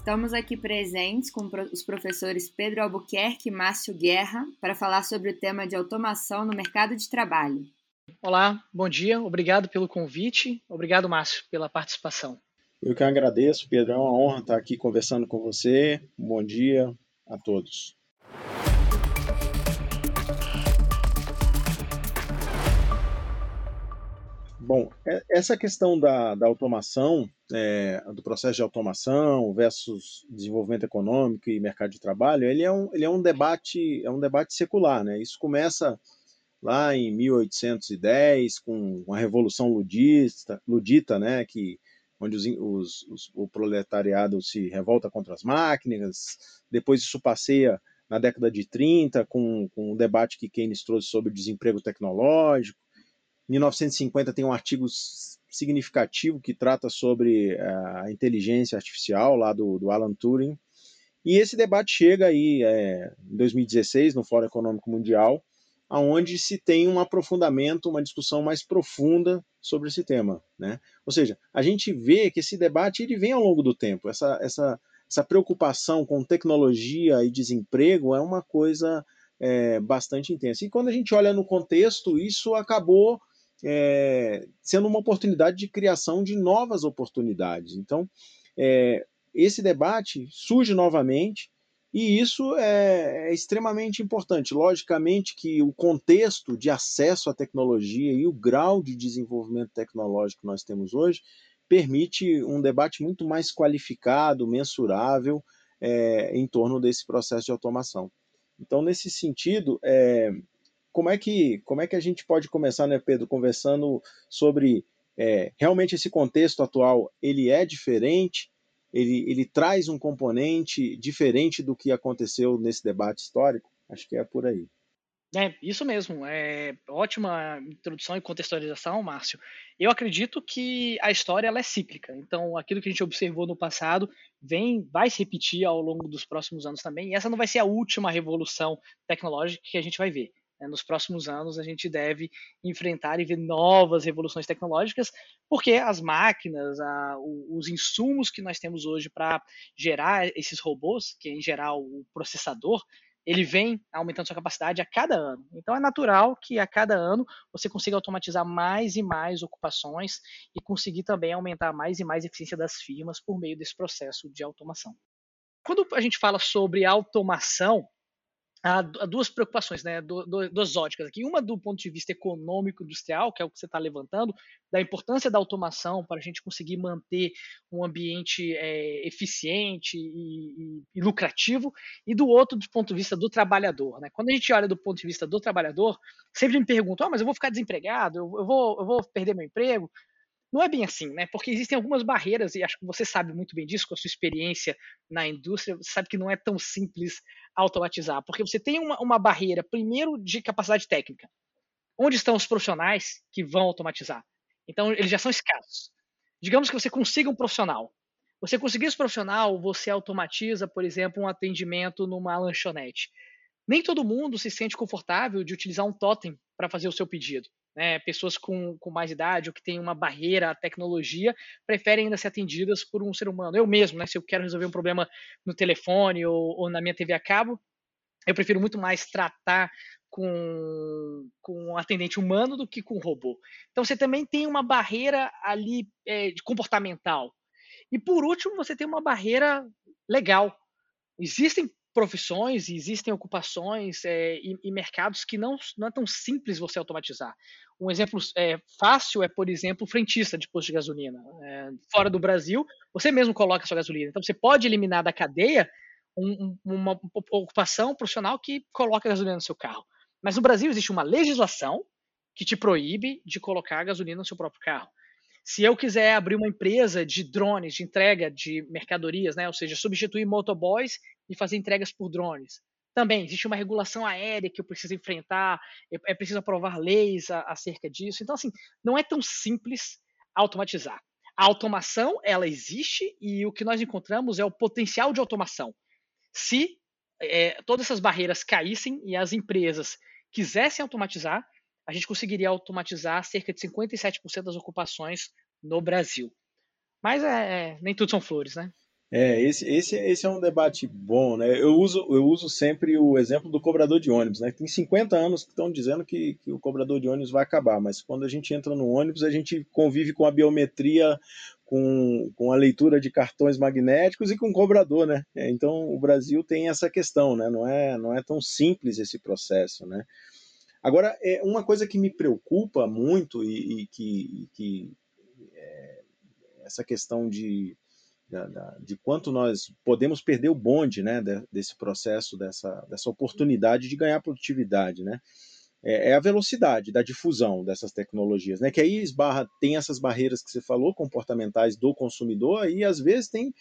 Estamos aqui presentes com os professores Pedro Albuquerque e Márcio Guerra para falar sobre o tema de automação no mercado de trabalho. Olá, bom dia, obrigado pelo convite, obrigado Márcio pela participação. Eu que agradeço, Pedro, é uma honra estar aqui conversando com você. Bom dia a todos. Bom, é, essa questão da, da automação, é, do processo de automação versus desenvolvimento econômico e mercado de trabalho, ele é um, ele é um debate é um debate secular, né? Isso começa lá em 1810 com a revolução ludista, ludita, né? Que onde os, os, os, o proletariado se revolta contra as máquinas. Depois isso passeia na década de 30 com, com o debate que Keynes trouxe sobre o desemprego tecnológico 1950 tem um artigo significativo que trata sobre eh, a inteligência artificial, lá do, do Alan Turing. E esse debate chega aí é, em 2016, no Fórum Econômico Mundial, aonde se tem um aprofundamento, uma discussão mais profunda sobre esse tema. Né? Ou seja, a gente vê que esse debate ele vem ao longo do tempo. Essa, essa, essa preocupação com tecnologia e desemprego é uma coisa é, bastante intensa. E quando a gente olha no contexto, isso acabou é, sendo uma oportunidade de criação de novas oportunidades. Então, é, esse debate surge novamente e isso é, é, extremamente importante. Logicamente que o contexto de acesso à tecnologia e o grau de desenvolvimento tecnológico que nós temos hoje permite um debate muito mais qualificado, mensurável é, em torno desse processo de automação. Então, nesse sentido, é, como é que como é que a gente pode começar, né, Pedro, conversando sobre é, realmente esse contexto atual ele é diferente, ele, ele traz um componente diferente do que aconteceu nesse debate histórico? Acho que é por aí. É, isso mesmo. É ótima introdução e contextualização, Márcio. Eu acredito que a história ela é cíclica. Então, aquilo que a gente observou no passado vem, vai se repetir ao longo dos próximos anos também. E essa não vai ser a última revolução tecnológica que a gente vai ver. Né, nos próximos anos, a gente deve enfrentar e ver novas revoluções tecnológicas, porque as máquinas, a, os insumos que nós temos hoje para gerar esses robôs, que é em geral o processador, ele vem aumentando sua capacidade a cada ano. Então é natural que a cada ano você consiga automatizar mais e mais ocupações e conseguir também aumentar mais e mais a eficiência das firmas por meio desse processo de automação. Quando a gente fala sobre automação, há duas preocupações, né, duas óticas aqui. Uma do ponto de vista econômico industrial, que é o que você está levantando, da importância da automação para a gente conseguir manter um ambiente é, eficiente e, e, e, lucrativo, e do outro do ponto de vista do trabalhador. Né? Quando a gente olha do ponto de vista do trabalhador, sempre me perguntam, oh, mas eu vou ficar desempregado, eu, eu, vou, eu vou perder meu emprego. Não é bem assim, né? Porque existem algumas barreiras, e acho que você sabe muito bem disso, com a sua experiência na indústria, você sabe que não é tão simples automatizar, porque você tem uma, uma barreira, primeiro, de capacidade técnica. Onde estão os profissionais que vão automatizar? Então, eles já são escassos. Digamos que você consiga um profissional. Você conseguir esse profissional, você automatiza, por exemplo, um atendimento numa lanchonete. Nem todo mundo se sente confortável de utilizar um totem para fazer o seu pedido né, pessoas com, com mais idade ou que têm uma barreira à tecnologia preferem ainda ser atendidas por um ser humano. Eu mesmo, né, se eu quero resolver um problema no telefone ou, ou na minha TV a cabo, eu prefiro muito mais tratar com, com um atendente humano do que com um robô. Então você também tem uma barreira ali é, comportamental. E por último, você tem uma barreira legal. Existem profissões e existem ocupações é, e, e, mercados que não, não é tão simples você automatizar. Um exemplo é, fácil é, por exemplo, frentista de posto de gasolina. É, fora do Brasil, você mesmo coloca a sua gasolina. Então, você pode eliminar da cadeia um, uma ocupação profissional que coloca gasolina no seu carro. Mas no Brasil existe uma legislação que te proíbe de colocar gasolina no seu próprio carro. Se eu quiser abrir uma empresa de drones, de entrega de mercadorias, né, ou seja, substituir motoboys e fazer entregas por drones, também existe uma regulação aérea que eu preciso enfrentar, é preciso aprovar leis acerca disso. Então, assim, não é tão simples automatizar. A automação, ela existe e o que nós encontramos é o potencial de automação. Se é, todas essas barreiras caíssem e as empresas quisessem automatizar, a gente conseguiria automatizar cerca de 57% das ocupações no Brasil. Mas é, é, nem tudo são flores, né? É, esse, esse, esse é um debate bom, né? Eu uso, eu uso sempre o exemplo do cobrador de ônibus, né? Tem 50 anos que estão dizendo que, que o cobrador de ônibus vai acabar, mas quando a gente entra no ônibus, a gente convive com a biometria, com, com a leitura de cartões magnéticos e com o cobrador, né? É, então o Brasil tem essa questão, né? Não é, não é tão simples esse processo, né? Agora, é uma coisa que me preocupa muito e, e que, que é, essa questão de de quanto nós podemos perder o bonde né, de, desse processo, dessa, dessa oportunidade de ganhar produtividade. Né? É, é, a velocidade da difusão dessas tecnologias, né? que aí esbarra, tem essas barreiras que você falou, comportamentais do consumidor, e às vezes tem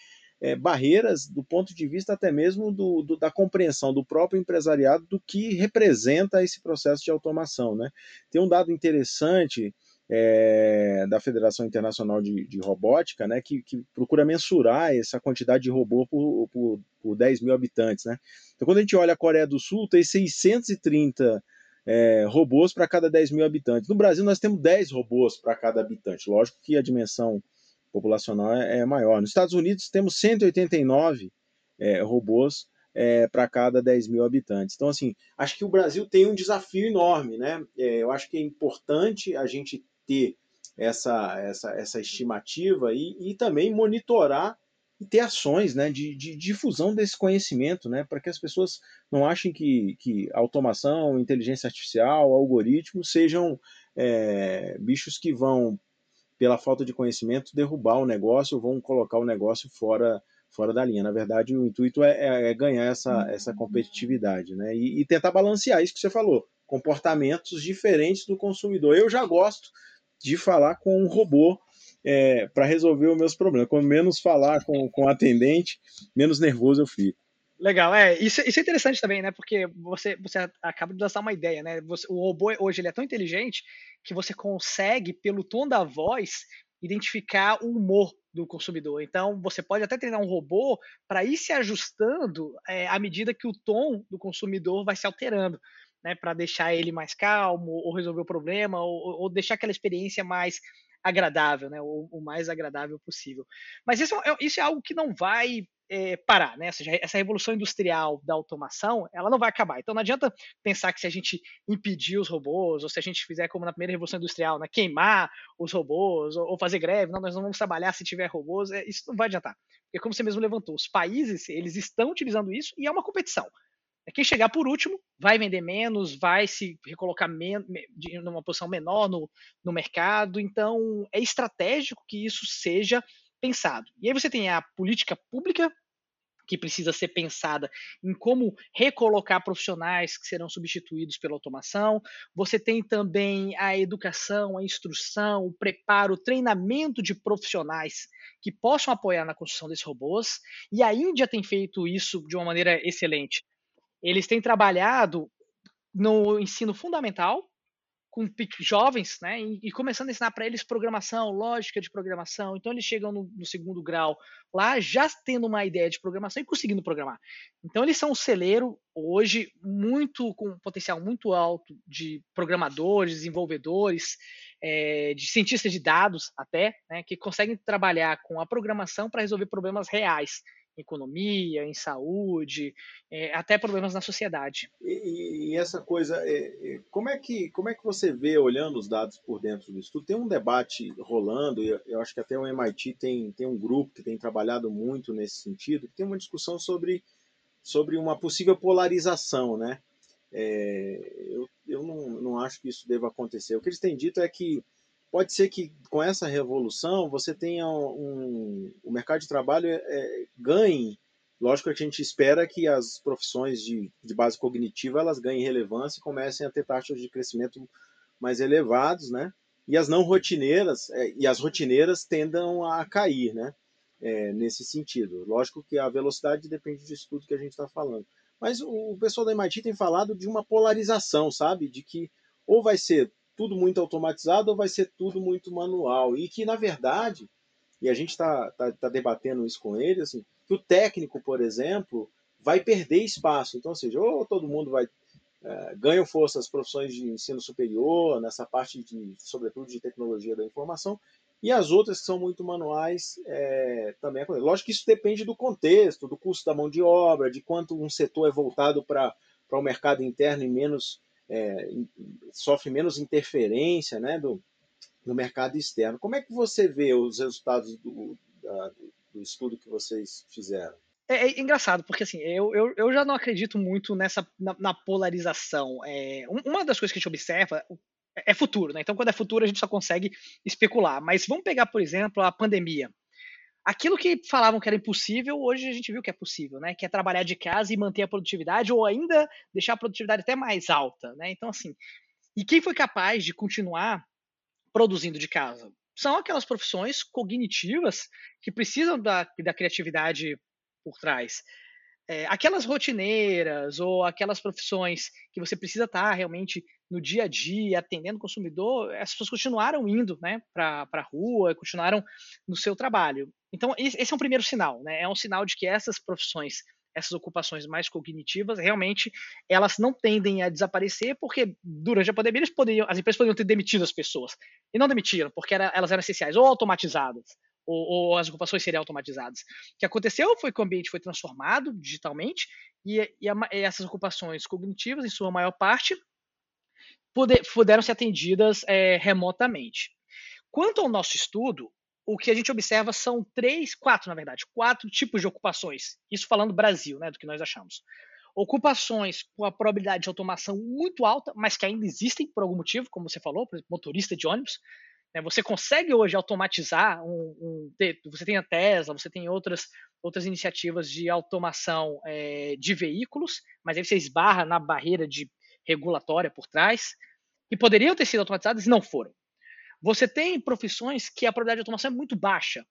é, barreiras do ponto de vista até mesmo do, do, da compreensão do próprio empresariado do que representa esse processo de automação. Né? Tem um dado interessante é, da Federação Internacional de, de Robótica, né, que, que, procura mensurar essa quantidade de robô por, por, por 10 mil habitantes. Né? Então, quando a gente olha a Coreia do Sul, tem 630 é, robôs para cada 10 mil habitantes. No Brasil, nós temos 10 robôs para cada habitante. Lógico que a dimensão populacional é, é, maior. Nos Estados Unidos, temos 189 é, robôs é, para cada 10 mil habitantes. Então, assim, acho que o Brasil tem um desafio enorme, né? É, eu acho que é importante a gente ter essa, essa, essa estimativa e, e também monitorar e ter ações né, de, de, difusão desse conhecimento, né, para que as pessoas não achem que, que automação, inteligência artificial, algoritmos sejam é, bichos que vão, pela falta de conhecimento, derrubar o negócio, vão colocar o negócio fora, fora da linha. Na verdade, o intuito é, é, é ganhar essa, essa competitividade né, e, e tentar balancear isso que você falou, comportamentos diferentes do consumidor. Eu já gosto de falar com um robô é, para resolver os meus problemas. Quanto menos falar com, com o atendente, menos nervoso eu fico. Legal, é, isso, isso é interessante também, né, porque você, você acaba de dar uma ideia, né, você, o robô hoje ele é tão inteligente que você consegue, pelo tom da voz, identificar o humor do consumidor. Então, você pode até treinar um robô para ir se ajustando é, à medida que o tom do consumidor vai se alterando né, para deixar ele mais calmo, ou resolver o problema, ou, ou deixar aquela experiência mais agradável, né, o, mais agradável possível. Mas isso é, isso é algo que não vai é, parar, né? Ou seja, essa revolução industrial da automação, ela não vai acabar. Então não adianta pensar que se a gente impedir os robôs, ou se a gente fizer como na primeira revolução industrial, né, queimar os robôs, ou, fazer greve, não, nós não vamos trabalhar se tiver robôs, é, isso não vai adiantar. Porque como você mesmo levantou, os países, eles estão utilizando isso e é uma competição. É quem chegar por último vai vender menos, vai se recolocar numa posição menor no, no mercado. Então, é estratégico que isso seja pensado. E aí você tem a política pública que precisa ser pensada em como recolocar profissionais que serão substituídos pela automação. Você tem também a educação, a instrução, o preparo, o treinamento de profissionais que possam apoiar na construção desses robôs. E a Índia tem feito isso de uma maneira excelente. Eles têm trabalhado no ensino fundamental com jovens, né, e, começando a ensinar para eles programação, lógica de programação. Então eles chegam no, no, segundo grau lá já tendo uma ideia de programação e conseguindo programar. Então eles são um celeiro hoje muito com um potencial muito alto de programadores, desenvolvedores, é, de cientistas de dados até, né, que conseguem trabalhar com a programação para resolver problemas reais economia, em saúde, é, até problemas na sociedade. E, e essa coisa, é, é, como, é que, como é que você vê, olhando os dados por dentro disso tudo? Tem um debate rolando, eu acho que até o MIT tem, tem um grupo que tem trabalhado muito nesse sentido, tem uma discussão sobre, sobre uma possível polarização, né? É, eu eu não, não acho que isso deva acontecer. O que eles têm dito é que pode ser que com essa revolução você tenha um, o mercado de trabalho é, é, ganhe. Lógico que a gente espera que as profissões de, de base cognitiva elas ganhem relevância e comecem a ter taxas de crescimento mais elevados, né? E as não rotineiras é, e as rotineiras tendam a cair, né? É, nesse sentido. Lógico que a velocidade depende disso tudo que a gente está falando. Mas o pessoal da MIT tem falado de uma polarização, sabe? De que ou vai ser tudo muito automatizado ou vai ser tudo muito manual. E que, na verdade, e a gente está tá, tá debatendo isso com ele, assim, que o técnico, por exemplo, vai perder espaço. Então, ou seja, ou todo mundo vai é, ganha força as profissões de ensino superior, nessa parte de, sobretudo, de tecnologia da informação, e as outras que são muito manuais é, também acontece. Lógico que isso depende do contexto, do custo da mão de obra, de quanto um setor é voltado para o mercado interno e menos é, sofre menos interferência né, do, do mercado externo. Como é que você vê os resultados do, da, do estudo que vocês fizeram? É, é, engraçado, porque assim, eu, eu, eu já não acredito muito nessa na, na polarização. É, uma das coisas que a gente observa é futuro, né? Então, quando é futuro, a gente só consegue especular. Mas vamos pegar, por exemplo, a pandemia. Aquilo que falavam que era impossível, hoje a gente viu que é possível, né? Que é trabalhar de casa e manter a produtividade, ou ainda deixar a produtividade até mais alta, né? Então, assim, e quem foi capaz de continuar produzindo de casa? São aquelas profissões cognitivas que precisam da, da criatividade por trás. É, aquelas rotineiras ou aquelas profissões que você precisa estar realmente no dia a dia, atendendo o consumidor, as pessoas continuaram indo né, para a rua, continuaram no seu trabalho. Então, esse é um primeiro sinal, né? É um sinal de que essas profissões, essas ocupações mais cognitivas, realmente elas não tendem a desaparecer, porque durante a pandemia eles poderiam, as empresas poderiam ter demitido as pessoas. E não demitiram, porque era, elas eram essenciais, ou automatizadas, ou, ou, as ocupações seriam automatizadas. O que aconteceu foi que o ambiente foi transformado digitalmente e, e, a, e essas ocupações cognitivas, em sua maior parte, puder, puderam ser atendidas é, remotamente. Quanto ao nosso estudo, o que a gente observa são três, quatro, na verdade, quatro tipos de ocupações. Isso falando Brasil, né, do que nós achamos. Ocupações com a probabilidade de automação muito alta, mas que ainda existem por algum motivo, como você falou, por exemplo, motorista de ônibus. Né, você consegue hoje automatizar um, um, você tem a Tesla, você tem outras, outras iniciativas de automação é, de veículos, mas aí você esbarra na barreira de regulatória por trás, que poderiam ter sido automatizadas e não foram. Você tem profissões que a probabilidade de automação é muito baixa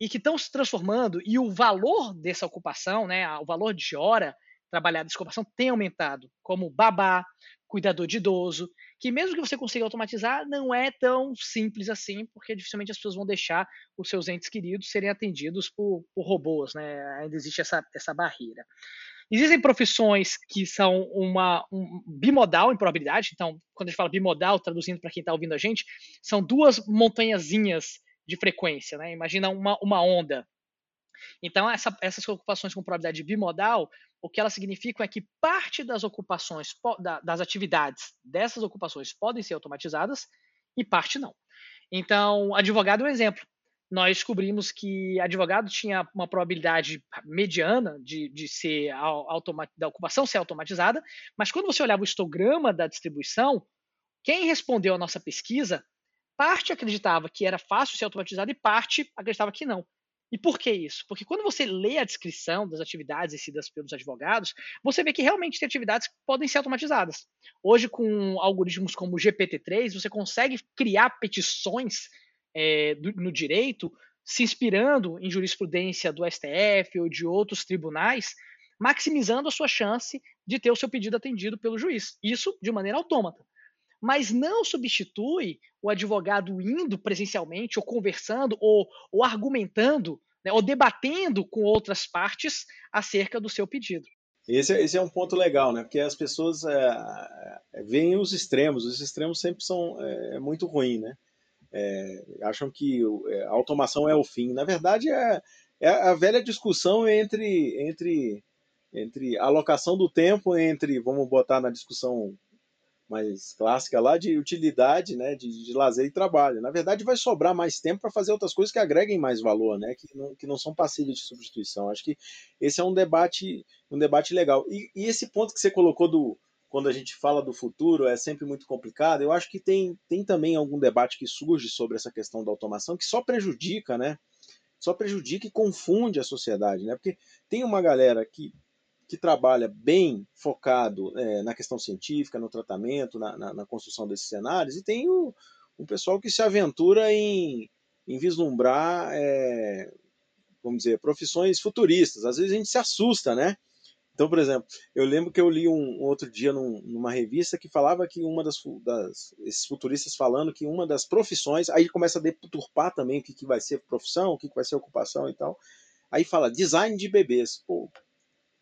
e que estão se transformando e o valor dessa ocupação, né, o valor de hora trabalhada dessa ocupação tem aumentado, como babá, cuidador de idoso, que mesmo que você consiga automatizar, não é tão simples assim, porque dificilmente as pessoas vão deixar os seus entes queridos serem atendidos por, por robôs, né? Ainda existe essa, essa barreira. Existem profissões que são uma um, bimodal em probabilidade, então, quando a gente fala bimodal, traduzindo para quem está ouvindo a gente, são duas montanhazinhas de frequência, né? Imagina uma, uma onda. Então, essa, essas ocupações com probabilidade bimodal, o que elas significam é que parte das ocupações, das atividades dessas ocupações podem ser automatizadas e parte não. Então, advogado é um exemplo nós descobrimos que advogado tinha uma probabilidade mediana de, de ser da ocupação ser automatizada, mas quando você olhava o histograma da distribuição, quem respondeu à nossa pesquisa, parte acreditava que era fácil ser automatizado e parte acreditava que não. E por que isso? Porque quando você lê a descrição das atividades exercidas pelos advogados, você vê que realmente tem atividades que podem ser automatizadas. Hoje, com algoritmos como o GPT-3, você consegue criar petições é, do, no direito, se inspirando em jurisprudência do STF ou de outros tribunais, maximizando a sua chance de ter o seu pedido atendido pelo juiz. Isso de maneira autômata. Mas não substitui o advogado indo presencialmente, ou conversando, ou, ou argumentando, né, ou debatendo com outras partes acerca do seu pedido. Esse, é, esse é um ponto legal, né? Porque as pessoas é, veem os extremos. Os extremos sempre são é, muito ruins, né? é, acham que a automação é o fim. Na verdade, é, é a velha discussão entre, entre, entre alocação do tempo, entre, vamos botar na discussão mais clássica lá, de utilidade, né, de, de lazer e trabalho. Na verdade, vai sobrar mais tempo para fazer outras coisas que agreguem mais valor, né, que não, que não são passíveis de substituição. Acho que esse é um debate, um debate legal. E, e esse ponto que você colocou do, quando a gente fala do futuro é sempre muito complicado. Eu acho que tem, tem também algum debate que surge sobre essa questão da automação que só prejudica, né? Só prejudica e confunde a sociedade, né? Porque tem uma galera que, que trabalha bem focado é, na questão científica, no tratamento, na, na, na, construção desses cenários, e tem o, um pessoal que se aventura em, em vislumbrar, é, vamos dizer, profissões futuristas. Às vezes a gente se assusta, né? Então, por exemplo, eu lembro que eu li um, um outro dia num, numa revista que falava que uma das, das, esses futuristas falando que uma das profissões, aí começa a deturpar também o que, que vai ser profissão, o que, que vai ser ocupação e tal. Aí fala design de bebês. Pô,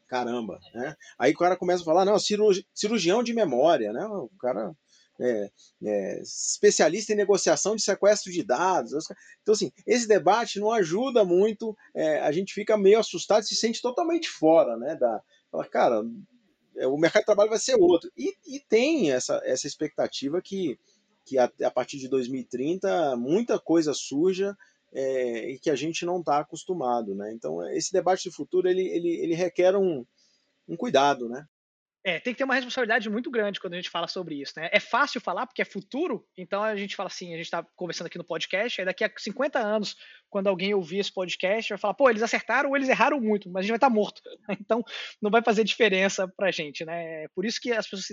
Caramba, né? Aí o cara começa a falar, não, cirurgião de memória, né? O cara é, é, especialista em negociação de sequestro de dados. Então, assim, esse debate não ajuda muito, é, a gente fica meio assustado, se sente totalmente fora, né? Da, fala, cara, é, o mercado de trabalho vai ser outro. E, e tem essa, essa expectativa que, que a, a, partir de 2030 muita coisa surja é, e que a gente não está acostumado, né? Então, esse debate de futuro, ele, ele, ele requer um, um cuidado, né? É, tem que ter uma responsabilidade muito grande quando a gente fala sobre isso, né? É fácil falar porque é futuro, então a gente fala assim, a gente está conversando aqui no podcast, aí daqui a 50 anos, quando alguém ouvir esse podcast, vai falar, pô, eles acertaram ou eles erraram muito, mas a gente vai estar tá morto. Então não vai fazer diferença pra gente, né? É por isso que as pessoas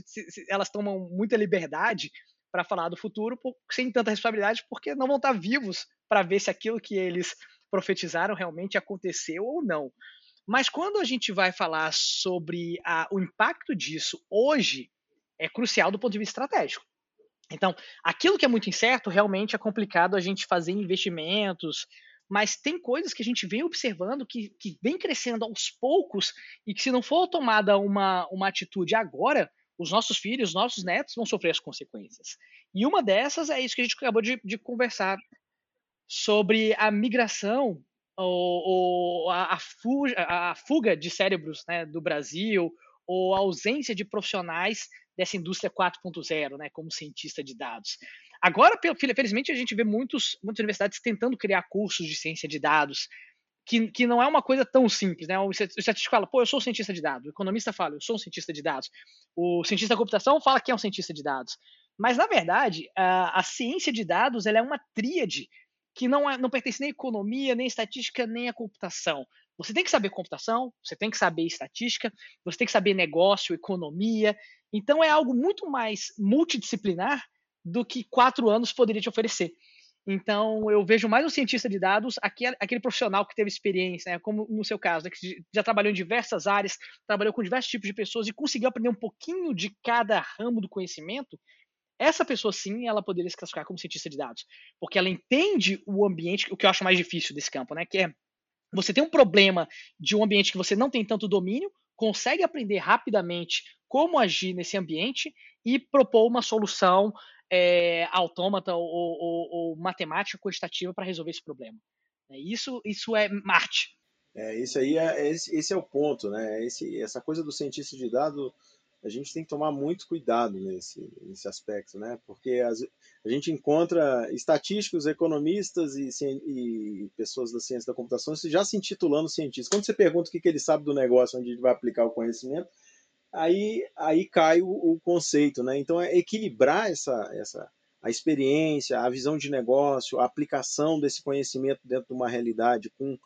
elas tomam muita liberdade para falar do futuro sem tanta responsabilidade, porque não vão estar tá vivos para ver se aquilo que eles profetizaram realmente aconteceu ou não. Mas quando a gente vai falar sobre a, o impacto disso hoje, é crucial do ponto de vista estratégico. Então, aquilo que é muito incerto, realmente é complicado a gente fazer investimentos, mas tem coisas que a gente vem observando que, que vem crescendo aos poucos e que se não for tomada uma, uma atitude agora, os nossos filhos, os nossos netos vão sofrer as consequências. E uma dessas é isso que a gente acabou de, de conversar sobre a migração ou, ou a, a, fuga, a, fuga, de cérebros né, do Brasil, ou a ausência de profissionais dessa indústria 4.0, né, como cientista de dados. Agora, felizmente, a gente vê muitos, muitas universidades tentando criar cursos de ciência de dados, que, que não é uma coisa tão simples. Né? O estatístico fala, pô, eu sou cientista de dados. O economista fala, eu sou um cientista de dados. O cientista da computação fala que é um cientista de dados. Mas, na verdade, a, a ciência de dados ela é uma tríade que não, é, não pertence nem à economia, nem à estatística, nem à computação. Você tem que saber computação, você tem que saber estatística, você tem que saber negócio, economia. Então é algo muito mais multidisciplinar do que quatro anos poderia te oferecer. Então eu vejo mais um cientista de dados, aquele, aquele profissional que teve experiência, né, como no seu caso, né, que já trabalhou em diversas áreas, trabalhou com diversos tipos de pessoas e conseguiu aprender um pouquinho de cada ramo do conhecimento, essa pessoa sim, ela poderia se classificar como cientista de dados, porque ela entende o ambiente, o que eu acho mais difícil desse campo, né, que é você tem um problema de um ambiente que você não tem tanto domínio, consegue aprender rapidamente como agir nesse ambiente e propor uma solução é, autômata ou, ou, ou, matemática quantitativa para resolver esse problema. É, isso, isso é Marte. É, isso aí é, esse, esse é o ponto, né? Esse, essa coisa do cientista de dados a gente tem que tomar muito cuidado nesse, nesse aspecto, né? Porque as, a gente encontra estatísticos, economistas e, e, pessoas da ciência da computação já se intitulando cientistas. Quando você pergunta o que, que ele sabe do negócio, onde ele vai aplicar o conhecimento, aí, aí cai o, o conceito, né? Então é equilibrar essa, essa a experiência, a visão de negócio, a aplicação desse conhecimento dentro de uma realidade com,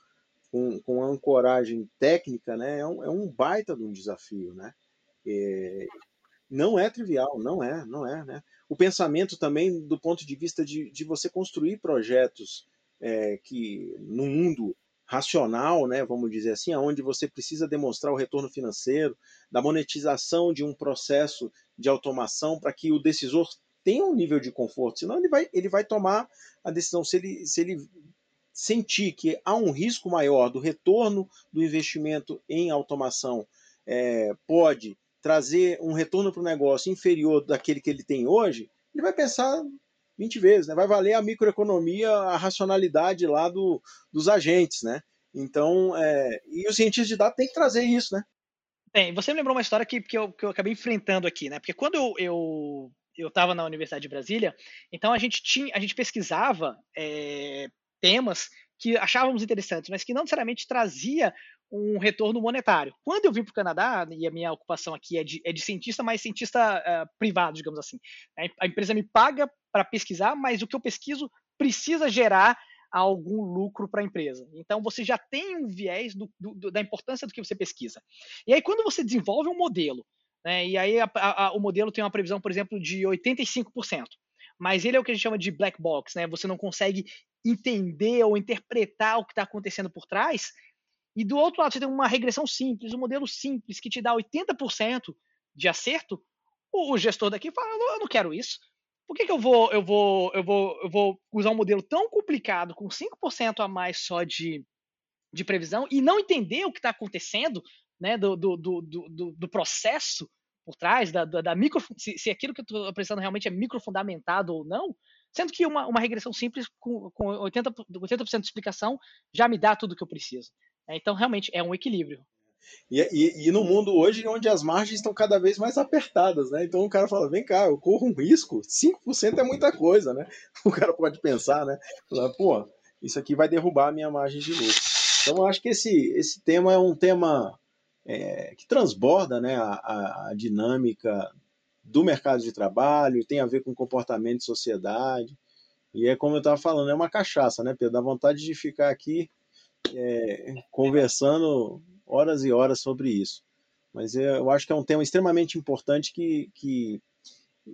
com, com ancoragem técnica, né? É um, é um baita de um desafio, né? É, não é trivial, não é, não é, né? O pensamento também do ponto de vista de, de você construir projetos é, que no mundo racional, né, vamos dizer assim, aonde você precisa demonstrar o retorno financeiro, da monetização de um processo de automação para que o decisor tenha um nível de conforto, senão ele vai, ele vai tomar a decisão. Se ele, se ele sentir que há um risco maior do retorno do investimento em automação é, pode trazer um retorno para o negócio inferior daquele que ele tem hoje, ele vai pensar 20 vezes, né? vai valer a microeconomia, a racionalidade lá do, dos agentes, né? Então, é, e os cientistas de dados têm que trazer isso, né? Bem, você me lembrou uma história que, que, eu, que eu acabei enfrentando aqui, né? Porque quando eu, eu eu estava na Universidade de Brasília, então a gente tinha, a gente pesquisava é, temas que achávamos interessantes, mas que não necessariamente trazia um retorno monetário. Quando eu vim para o Canadá, e a minha ocupação aqui é de, é de cientista, mas cientista uh, privado, digamos assim. A empresa me paga para pesquisar, mas o que eu pesquiso precisa gerar algum lucro para a empresa. Então você já tem um viés do, do, da importância do que você pesquisa. E aí quando você desenvolve um modelo, né, e aí a, a, o modelo tem uma previsão, por exemplo, de 85%, mas ele é o que a gente chama de black box, né? Você não consegue entender ou interpretar o que está acontecendo por trás, e do outro lado, você tem uma regressão simples, um modelo simples que te dá 80% de acerto. O, gestor daqui fala: eu não quero isso. Por que, que eu, vou, eu, vou, eu, vou, eu vou usar um modelo tão complicado, com 5% a mais só de, de previsão, e não entender o que está acontecendo né, do, do, do, do, do processo por trás, da, da, da micro, se, se, aquilo que eu estou apresentando realmente é microfundamentado ou não, sendo que uma, uma regressão simples com, com 80%, 80 de explicação já me dá tudo o que eu preciso. É, então, realmente, é um equilíbrio. E, e, e, no mundo hoje, onde as margens estão cada vez mais apertadas, né? Então o cara fala, vem cá, eu corro um risco, 5% é muita coisa, né? O cara pode pensar, né? Pô, isso aqui vai derrubar a minha margem de lucro. Então eu acho que esse, esse tema é um tema é, que transborda né, a, a, dinâmica do mercado de trabalho, tem a ver com comportamento de sociedade. E é como eu estava falando, é uma cachaça, né, Pedro? Dá vontade de ficar aqui é, conversando horas e horas sobre isso. Mas eu acho que é um tema extremamente importante que, que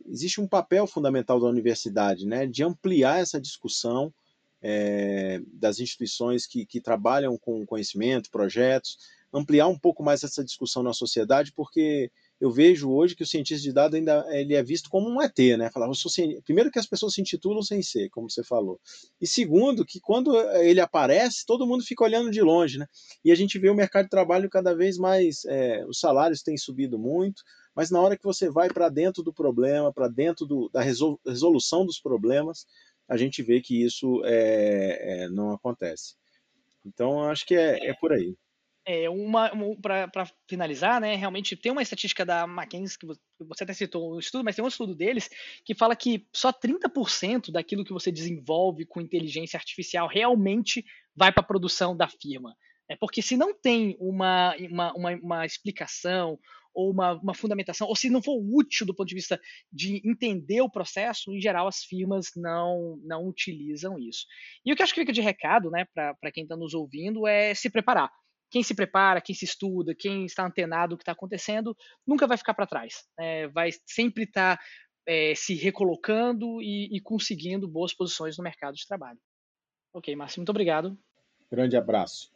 existe um papel fundamental da universidade, né, de ampliar essa discussão é, das instituições que, que trabalham com conhecimento, projetos, ampliar um pouco mais essa discussão na sociedade, porque eu vejo hoje que o cientista de dados ainda ele é visto como um ET, né? Falar, primeiro que as pessoas se intitulam sem ser, como você falou. E segundo, que quando ele aparece, todo mundo fica olhando de longe, né? E a gente vê o mercado de trabalho cada vez mais, é, os salários têm subido muito, mas na hora que você vai para dentro do problema, para dentro do, da resolução dos problemas, a gente vê que isso é, é, não acontece. Então, acho que é, é por aí. É, uma, uma para finalizar, né, realmente tem uma estatística da McKinsey, que você até citou um estudo, mas tem um estudo deles que fala que só 30% daquilo que você desenvolve com inteligência artificial realmente vai para a produção da firma. É porque se não tem uma, uma, uma, uma explicação ou uma, uma, fundamentação, ou se não for útil do ponto de vista de entender o processo, em geral as firmas não, não utilizam isso. E o que acho que fica de recado né, para quem está nos ouvindo é se preparar quem se prepara, quem se estuda, quem está antenado do que está acontecendo, nunca vai ficar para trás. É, vai sempre estar tá, é, se recolocando e, e conseguindo boas posições no mercado de trabalho. Ok, Márcio, muito obrigado. Grande abraço.